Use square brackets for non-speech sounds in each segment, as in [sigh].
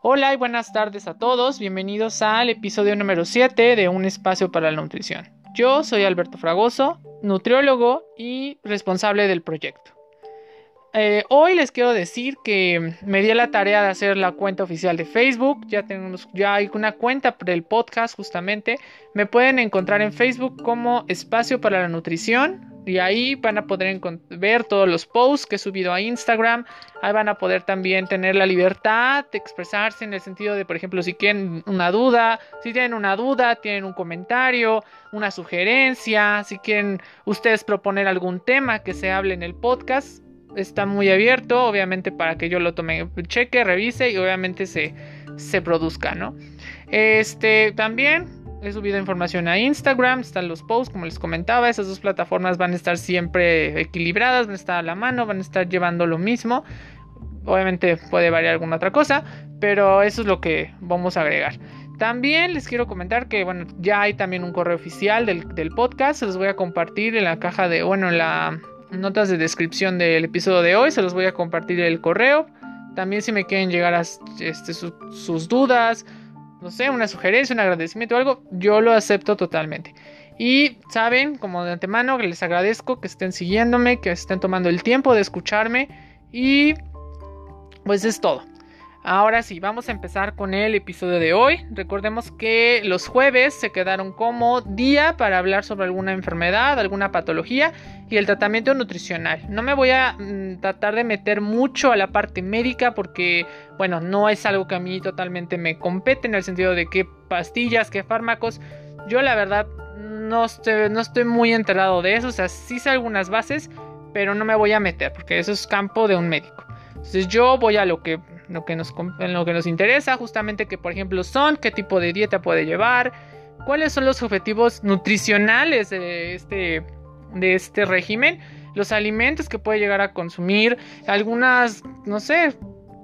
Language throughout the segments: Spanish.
Hola y buenas tardes a todos, bienvenidos al episodio número 7 de Un espacio para la nutrición. Yo soy Alberto Fragoso, nutriólogo y responsable del proyecto. Eh, hoy les quiero decir que me di la tarea de hacer la cuenta oficial de Facebook. Ya tenemos, ya hay una cuenta del podcast justamente. Me pueden encontrar en Facebook como Espacio para la Nutrición. Y ahí van a poder ver todos los posts que he subido a Instagram. Ahí van a poder también tener la libertad de expresarse en el sentido de, por ejemplo, si quieren una duda, si tienen una duda, tienen un comentario, una sugerencia, si quieren ustedes proponer algún tema que se hable en el podcast, está muy abierto, obviamente para que yo lo tome, cheque, revise y obviamente se, se produzca, ¿no? Este, también he subido información a Instagram, están los posts, como les comentaba, esas dos plataformas van a estar siempre equilibradas, van a estar a la mano, van a estar llevando lo mismo. Obviamente puede variar alguna otra cosa, pero eso es lo que vamos a agregar. También les quiero comentar que, bueno, ya hay también un correo oficial del, del podcast, se los voy a compartir en la caja de, bueno, en la notas de descripción del episodio de hoy. Se los voy a compartir el correo. También si me quieren llegar a este, sus dudas, no sé, una sugerencia, un agradecimiento o algo, yo lo acepto totalmente. Y saben, como de antemano, que les agradezco que estén siguiéndome, que estén tomando el tiempo de escucharme. Y pues es todo. Ahora sí, vamos a empezar con el episodio de hoy. Recordemos que los jueves se quedaron como día para hablar sobre alguna enfermedad, alguna patología y el tratamiento nutricional. No me voy a mm, tratar de meter mucho a la parte médica porque, bueno, no es algo que a mí totalmente me compete en el sentido de qué pastillas, qué fármacos. Yo la verdad no estoy, no estoy muy enterado de eso, o sea, sí sé algunas bases, pero no me voy a meter porque eso es campo de un médico. Entonces yo voy a lo que lo que nos, en lo que nos interesa, justamente que por ejemplo son, qué tipo de dieta puede llevar, cuáles son los objetivos nutricionales de este, de este régimen, los alimentos que puede llegar a consumir, algunas, no sé,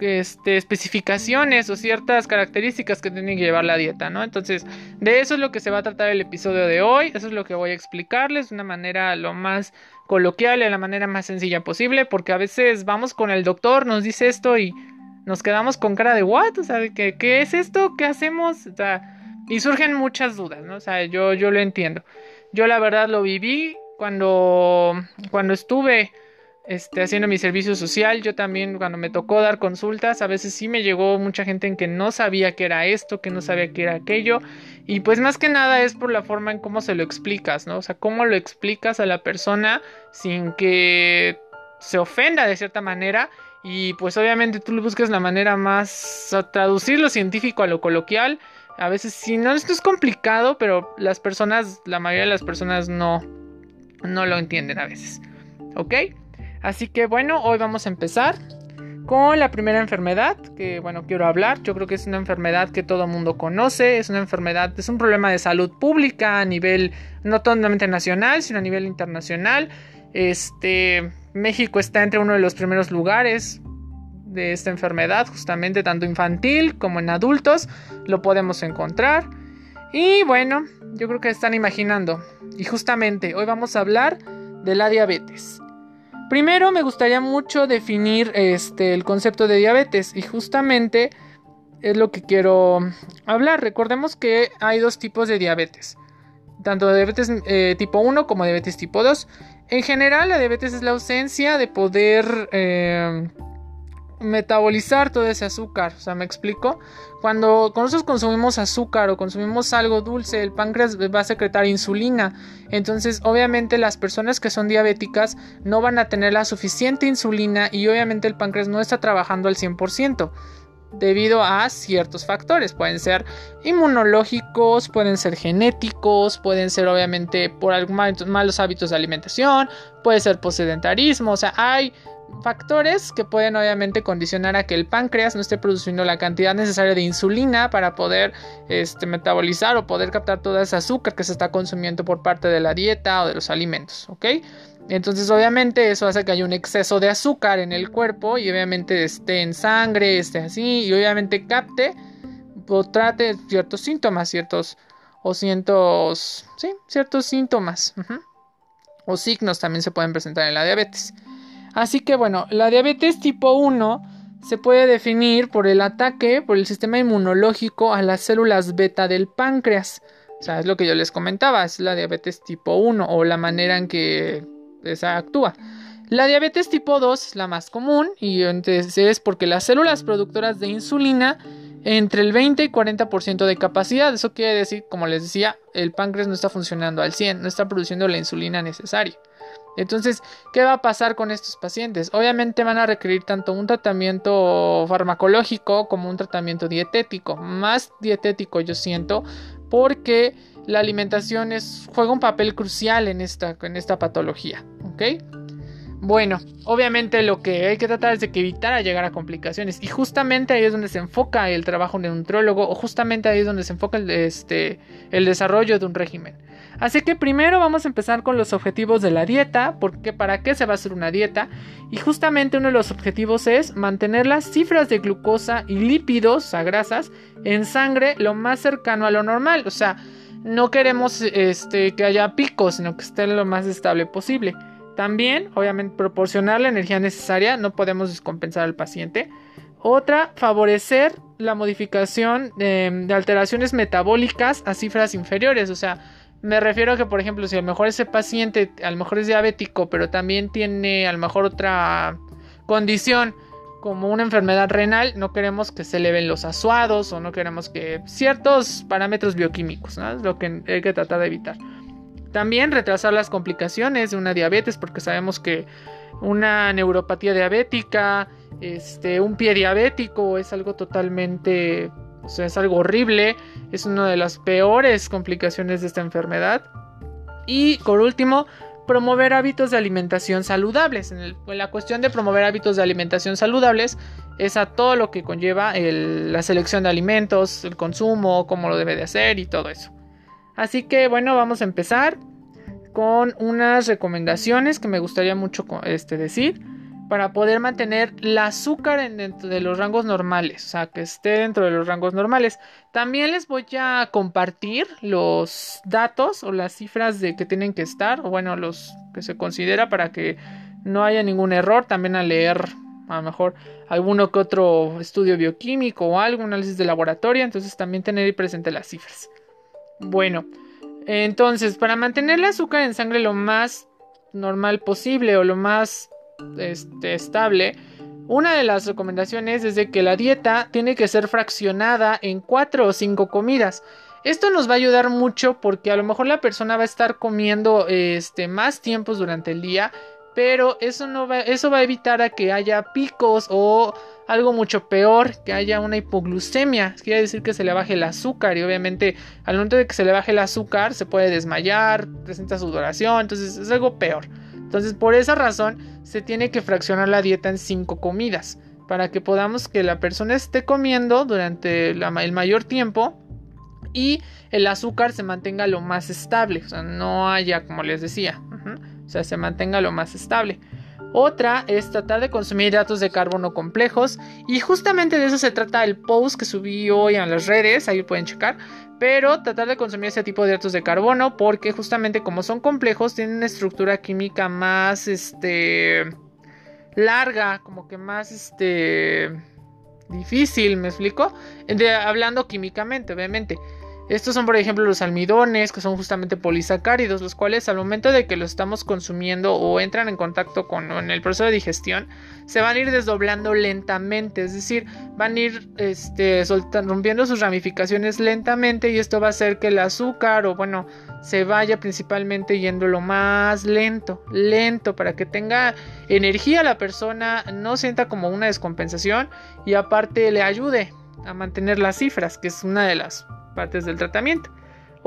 este, especificaciones o ciertas características que tiene que llevar la dieta, ¿no? Entonces, de eso es lo que se va a tratar el episodio de hoy, eso es lo que voy a explicarles de una manera lo más coloquial de la manera más sencilla posible, porque a veces vamos con el doctor, nos dice esto y nos quedamos con cara de what, o sea, ¿qué, qué es esto? ¿Qué hacemos? O sea, y surgen muchas dudas, ¿no? O sea, yo, yo lo entiendo. Yo la verdad lo viví cuando, cuando estuve este, haciendo mi servicio social. Yo también cuando me tocó dar consultas, a veces sí me llegó mucha gente en que no sabía qué era esto, que no sabía qué era aquello. Y pues más que nada es por la forma en cómo se lo explicas, ¿no? O sea, cómo lo explicas a la persona sin que se ofenda de cierta manera y pues obviamente tú buscas la manera más a traducir lo científico a lo coloquial. A veces si no esto es complicado, pero las personas, la mayoría de las personas no no lo entienden a veces. ¿Ok? Así que bueno, hoy vamos a empezar con la primera enfermedad que bueno quiero hablar. Yo creo que es una enfermedad que todo mundo conoce, es una enfermedad, es un problema de salud pública a nivel no solamente nacional, sino a nivel internacional. Este México está entre uno de los primeros lugares de esta enfermedad, justamente tanto infantil como en adultos, lo podemos encontrar. Y bueno, yo creo que están imaginando. Y justamente hoy vamos a hablar de la diabetes. Primero me gustaría mucho definir este, el concepto de diabetes y justamente es lo que quiero hablar. Recordemos que hay dos tipos de diabetes, tanto diabetes eh, tipo 1 como diabetes tipo 2. En general, la diabetes es la ausencia de poder eh, metabolizar todo ese azúcar. O sea, ¿me explico? Cuando, nosotros consumimos azúcar o consumimos algo dulce, el páncreas va a secretar insulina. Entonces, obviamente, las personas que son diabéticas no van a tener la suficiente insulina y obviamente el páncreas no está trabajando al 100% debido a ciertos factores. Pueden ser inmunológicos, pueden ser genéticos, pueden ser obviamente por algunos malos hábitos de alimentación, puede ser por sedentarismo, o sea, hay factores que pueden obviamente condicionar a que el páncreas no esté produciendo la cantidad necesaria de insulina para poder este, metabolizar o poder captar todo ese azúcar que se está consumiendo por parte de la dieta o de los alimentos, ¿ok? Entonces obviamente eso hace que haya un exceso de azúcar en el cuerpo y obviamente esté en sangre, esté así y obviamente capte o trate ciertos síntomas, ciertos o cientos, sí, ciertos síntomas o signos también se pueden presentar en la diabetes. Así que bueno, la diabetes tipo 1 se puede definir por el ataque por el sistema inmunológico a las células beta del páncreas. O sea, es lo que yo les comentaba, es la diabetes tipo 1 o la manera en que esa actúa. La diabetes tipo 2 es la más común y entonces es porque las células productoras de insulina entre el 20 y 40% de capacidad. Eso quiere decir, como les decía, el páncreas no está funcionando al 100, no está produciendo la insulina necesaria. Entonces, ¿qué va a pasar con estos pacientes? Obviamente van a requerir tanto un tratamiento farmacológico como un tratamiento dietético. Más dietético yo siento porque la alimentación es, juega un papel crucial en esta, en esta patología. ¿Ok? Bueno, obviamente lo que hay que tratar es de que evitar llegar a complicaciones y justamente ahí es donde se enfoca el trabajo de un neutrólogo o justamente ahí es donde se enfoca el, este, el desarrollo de un régimen. Así que primero vamos a empezar con los objetivos de la dieta, porque para qué se va a hacer una dieta y justamente uno de los objetivos es mantener las cifras de glucosa y lípidos, o sea, grasas, en sangre lo más cercano a lo normal, o sea, no queremos este, que haya picos, sino que esté lo más estable posible. También, obviamente, proporcionar la energía necesaria, no podemos descompensar al paciente. Otra, favorecer la modificación de, alteraciones metabólicas a cifras inferiores. O sea, me refiero a que, por ejemplo, si a lo mejor ese paciente, a lo mejor es diabético, pero también tiene a lo mejor otra condición como una enfermedad renal, no queremos que se eleven los asuados o no queremos que ciertos parámetros bioquímicos, ¿no? Es lo que hay que tratar de evitar. También retrasar las complicaciones de una diabetes, porque sabemos que una neuropatía diabética, este, un pie diabético es algo totalmente, o sea, es algo horrible, es una de las peores complicaciones de esta enfermedad. Y por último, promover hábitos de alimentación saludables. En, la cuestión de promover hábitos de alimentación saludables es a todo lo que conlleva la selección de alimentos, el consumo, cómo lo debe de hacer y todo eso. Así que bueno, vamos a empezar con unas recomendaciones que me gustaría mucho este, decir para poder mantener el azúcar dentro de los rangos normales, o sea, que esté dentro de los rangos normales. También les voy a compartir los datos o las cifras de que tienen que estar, o bueno, los que se considera para que no haya ningún error, también a leer a lo mejor alguno que otro estudio bioquímico o algo, análisis de laboratorio, entonces también tener ahí presente las cifras. Bueno, entonces, para mantener el azúcar en sangre lo más normal posible o lo más este, estable, una de las recomendaciones es de que la dieta tiene que ser fraccionada en cuatro o cinco comidas. Esto nos va a ayudar mucho porque a lo mejor la persona va a estar comiendo este, más tiempos durante el día, pero eso, no va, eso va a evitar a que haya picos o algo mucho peor, que haya una hipoglucemia, quiere decir que se le baje el azúcar y obviamente al momento de que se le baje el azúcar se puede desmayar, presenta sudoración, entonces es algo peor. Entonces por esa razón se tiene que fraccionar la dieta en cinco comidas para que podamos que la persona esté comiendo durante el mayor tiempo y el azúcar se mantenga lo más estable, o sea, no haya, como les decía, o sea, se mantenga lo más estable. Otra es tratar de consumir hidratos de carbono complejos. Y justamente de eso se trata el post que subí hoy en las redes. Ahí pueden checar. Pero tratar de consumir ese tipo de hidratos de carbono. Porque justamente como son complejos. Tienen una estructura química más. Este. Larga. Como que más. Este. Difícil. ¿Me explico? hablando químicamente, obviamente. Estos son, por ejemplo, los almidones, que son justamente polisacáridos, los cuales al momento de que los estamos consumiendo o entran en contacto con el proceso de digestión, se van a ir desdoblando lentamente, es decir, van a ir este, rompiendo sus ramificaciones lentamente y esto va a hacer que el azúcar o bueno, se vaya principalmente yendo lo más lento, lento, para que tenga energía la persona, no sienta como una descompensación y aparte le ayude a mantener las cifras, que es una de las partes del tratamiento.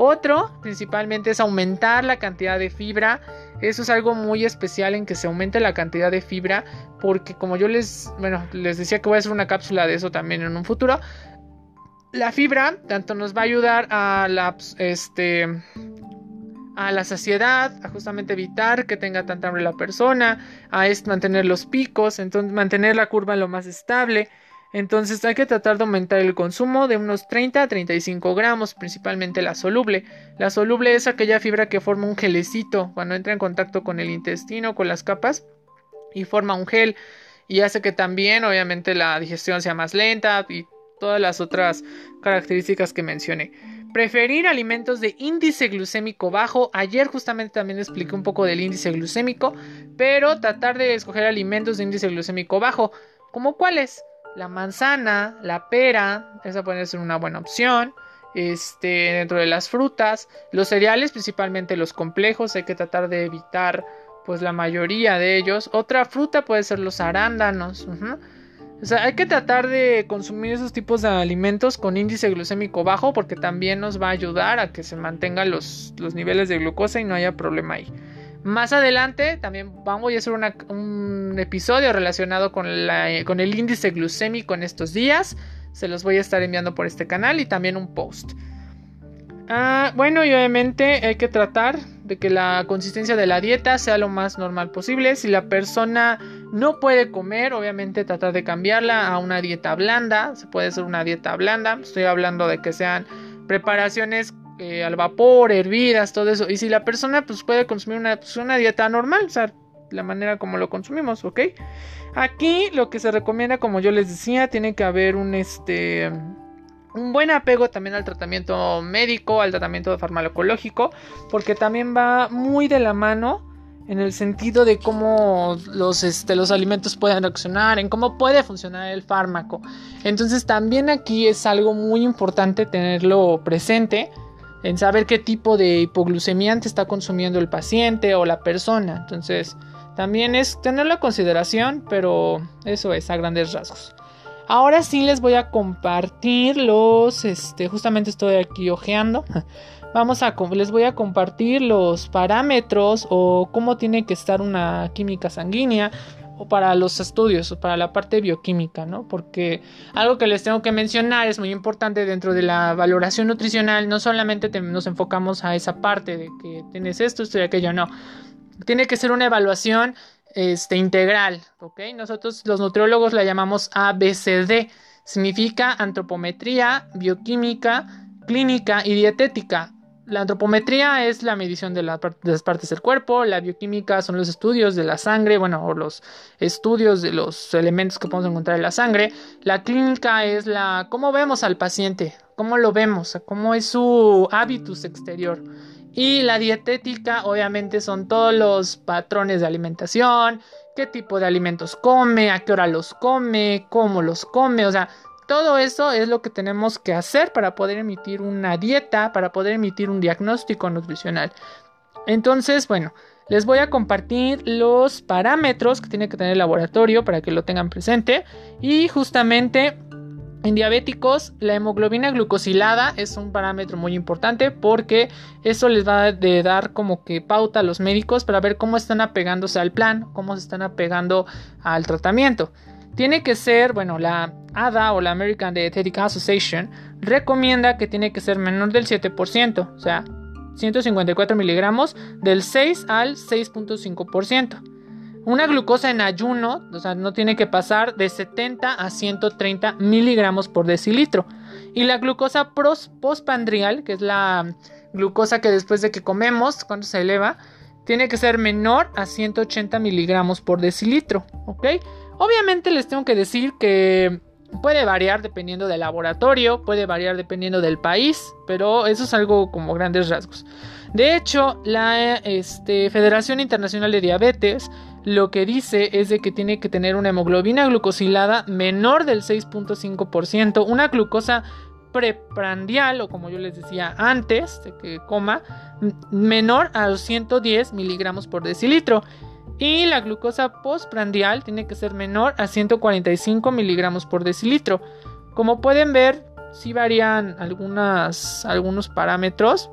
Otro, principalmente, es aumentar la cantidad de fibra. Eso es algo muy especial en que se aumente la cantidad de fibra. Porque como yo les, bueno, les decía que voy a hacer una cápsula de eso también en un futuro. La fibra tanto nos va a ayudar a la, este, a la saciedad, a justamente evitar que tenga tanta hambre la persona, a mantener los picos, entonces mantener la curva lo más estable. Entonces hay que tratar de aumentar el consumo de unos 30 a 35 gramos, principalmente la soluble. La soluble es aquella fibra que forma un gelecito cuando entra en contacto con el intestino, con las capas y forma un gel. y hace que también obviamente la digestión sea más lenta y todas las otras características que mencioné. Preferir alimentos de índice glucémico bajo. Ayer justamente también expliqué un poco del índice glucémico, pero tratar de escoger alimentos de índice glucémico bajo. ¿Como cuáles? La manzana, la pera, esa puede ser una buena opción. Este, dentro de las frutas, los cereales, principalmente los complejos, hay que tratar de evitar pues la mayoría de ellos. Otra fruta puede ser los arándanos. O sea, hay que tratar de consumir esos tipos de alimentos con índice glucémico bajo porque también nos va a ayudar a que se mantengan los, niveles de glucosa y no haya problema ahí. Más adelante también vamos a hacer un episodio relacionado con, el índice glucémico en estos días. Se los voy a estar enviando por este canal y también un post. Ah, bueno, y obviamente hay que tratar de que la consistencia de la dieta sea lo más normal posible. Si la persona no puede comer, obviamente tratar de cambiarla a una dieta blanda. Se puede hacer una dieta blanda. Estoy hablando de que sean preparaciones eh, al vapor, hervidas, todo eso. Y si la persona pues puede consumir una, pues, una dieta normal, o sea, la manera como lo consumimos, ¿ok? Aquí lo que se recomienda, como yo les decía, tiene que haber un este un buen apego también al tratamiento médico, al tratamiento farmacológico, porque también va muy de la mano en el sentido de cómo los, este, los alimentos pueden reaccionar, en cómo puede funcionar el fármaco. Entonces también aquí es algo muy importante tenerlo presente, en saber qué tipo de hipoglucemia está consumiendo el paciente o la persona. Entonces también es tenerlo en consideración, pero eso es a grandes rasgos. Ahora sí les voy a compartir los, este, justamente estoy aquí ojeando. [laughs] Vamos a, les voy a compartir los parámetros o cómo tiene que estar una química sanguínea o para los estudios o para la parte bioquímica, ¿no? Porque algo que les tengo que mencionar es muy importante dentro de la valoración nutricional, no solamente nos enfocamos a esa parte de que tienes esto, esto y aquello, no. Tiene que ser una evaluación este, integral, ¿ok? Nosotros los nutriólogos la llamamos ABCD, significa antropometría, bioquímica, clínica y dietética. La antropometría es la medición de, las partes del cuerpo, la bioquímica son los estudios de la sangre, bueno, o los estudios de los elementos que podemos encontrar en la sangre. La clínica es la cómo vemos al paciente, cómo lo vemos, cómo es su hábitus exterior. Y la dietética obviamente son todos los patrones de alimentación, qué tipo de alimentos come, a qué hora los come, cómo los come, o sea, todo eso es lo que tenemos que hacer para poder emitir una dieta, para poder emitir un diagnóstico nutricional. Entonces, bueno, les voy a compartir los parámetros que tiene que tener el laboratorio para que lo tengan presente y justamente en diabéticos, la hemoglobina glucosilada es un parámetro muy importante porque eso les va a dar como que pauta a los médicos para ver cómo están apegándose al plan, cómo se están apegando al tratamiento. Tiene que ser, bueno, la ADA o la American Dietetic Association recomienda que tiene que ser menor del 7%, o sea, 154 miligramos del 6 al 6.5%. Una glucosa en ayuno, o sea, no tiene que pasar de 70 a 130 miligramos por decilitro. Y la glucosa postpandrial, que es la glucosa que después de que comemos, cuando se eleva, tiene que ser menor a 180 miligramos por decilitro, ¿ok? Obviamente les tengo que decir que puede variar dependiendo del laboratorio, puede variar dependiendo del país, pero eso es algo como grandes rasgos. De hecho, la este, Federación Internacional de Diabetes lo que dice es de que tiene que tener una hemoglobina glucosilada menor del 6.5%, una glucosa preprandial o como yo les decía antes de que coma menor a los 110 miligramos por decilitro y la glucosa postprandial tiene que ser menor a 145 miligramos por decilitro como pueden ver sí varían algunos parámetros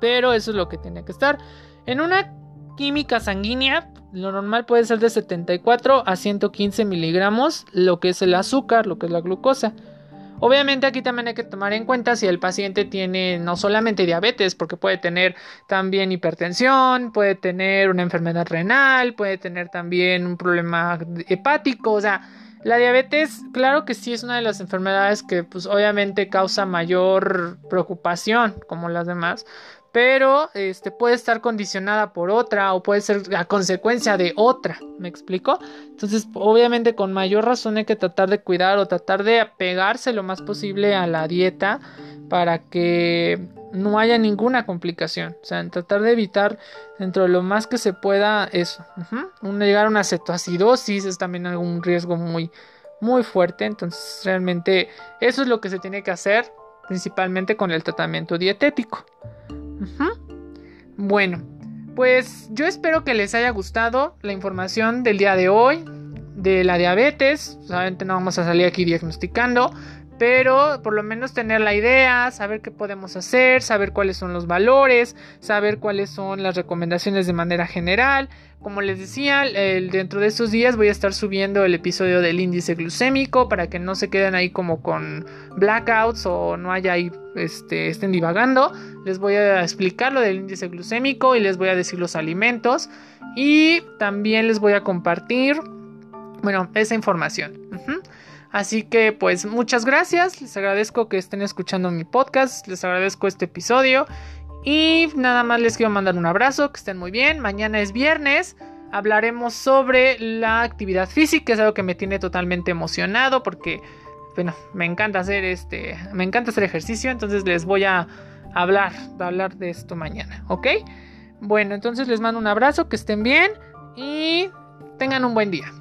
pero eso es lo que tiene que estar en una química sanguínea lo normal puede ser de 74 a 115 miligramos, lo que es el azúcar, lo que es la glucosa. Obviamente aquí también hay que tomar en cuenta si el paciente tiene no solamente diabetes, porque puede tener también hipertensión, puede tener una enfermedad renal, puede tener también un problema hepático, o sea, la diabetes, claro que sí es una de las enfermedades que pues obviamente causa mayor preocupación como las demás, pero este, puede estar condicionada por otra o puede ser a consecuencia de otra, ¿me explico? Entonces, obviamente con mayor razón hay que tratar de cuidar o tratar de apegarse lo más posible a la dieta para que no haya ninguna complicación, o sea, tratar de evitar dentro de lo más que se pueda eso. Llegar a una cetoacidosis es también algún riesgo muy muy fuerte, entonces realmente eso es lo que se tiene que hacer principalmente con el tratamiento dietético. Bueno, pues yo espero que les haya gustado la información del día de hoy de la diabetes. Obviamente no vamos a salir aquí diagnosticando, pero por lo menos tener la idea, saber qué podemos hacer, saber cuáles son los valores, saber cuáles son las recomendaciones de manera general. Como les decía, dentro de estos días voy a estar subiendo el episodio del índice glucémico para que no se queden ahí como con blackouts o no haya ahí este, estén divagando. Les voy a explicar lo del índice glucémico y les voy a decir los alimentos y también les voy a compartir, bueno, esa información. Así que pues muchas gracias, les agradezco que estén escuchando mi podcast, les agradezco este episodio. Y nada más les quiero mandar un abrazo, que estén muy bien, mañana es viernes, hablaremos sobre la actividad física, es algo que me tiene totalmente emocionado porque bueno, me encanta hacer este, me encanta hacer ejercicio, entonces les voy a hablar, a hablar de esto mañana, ¿ok? Bueno, entonces les mando un abrazo, que estén bien y tengan un buen día.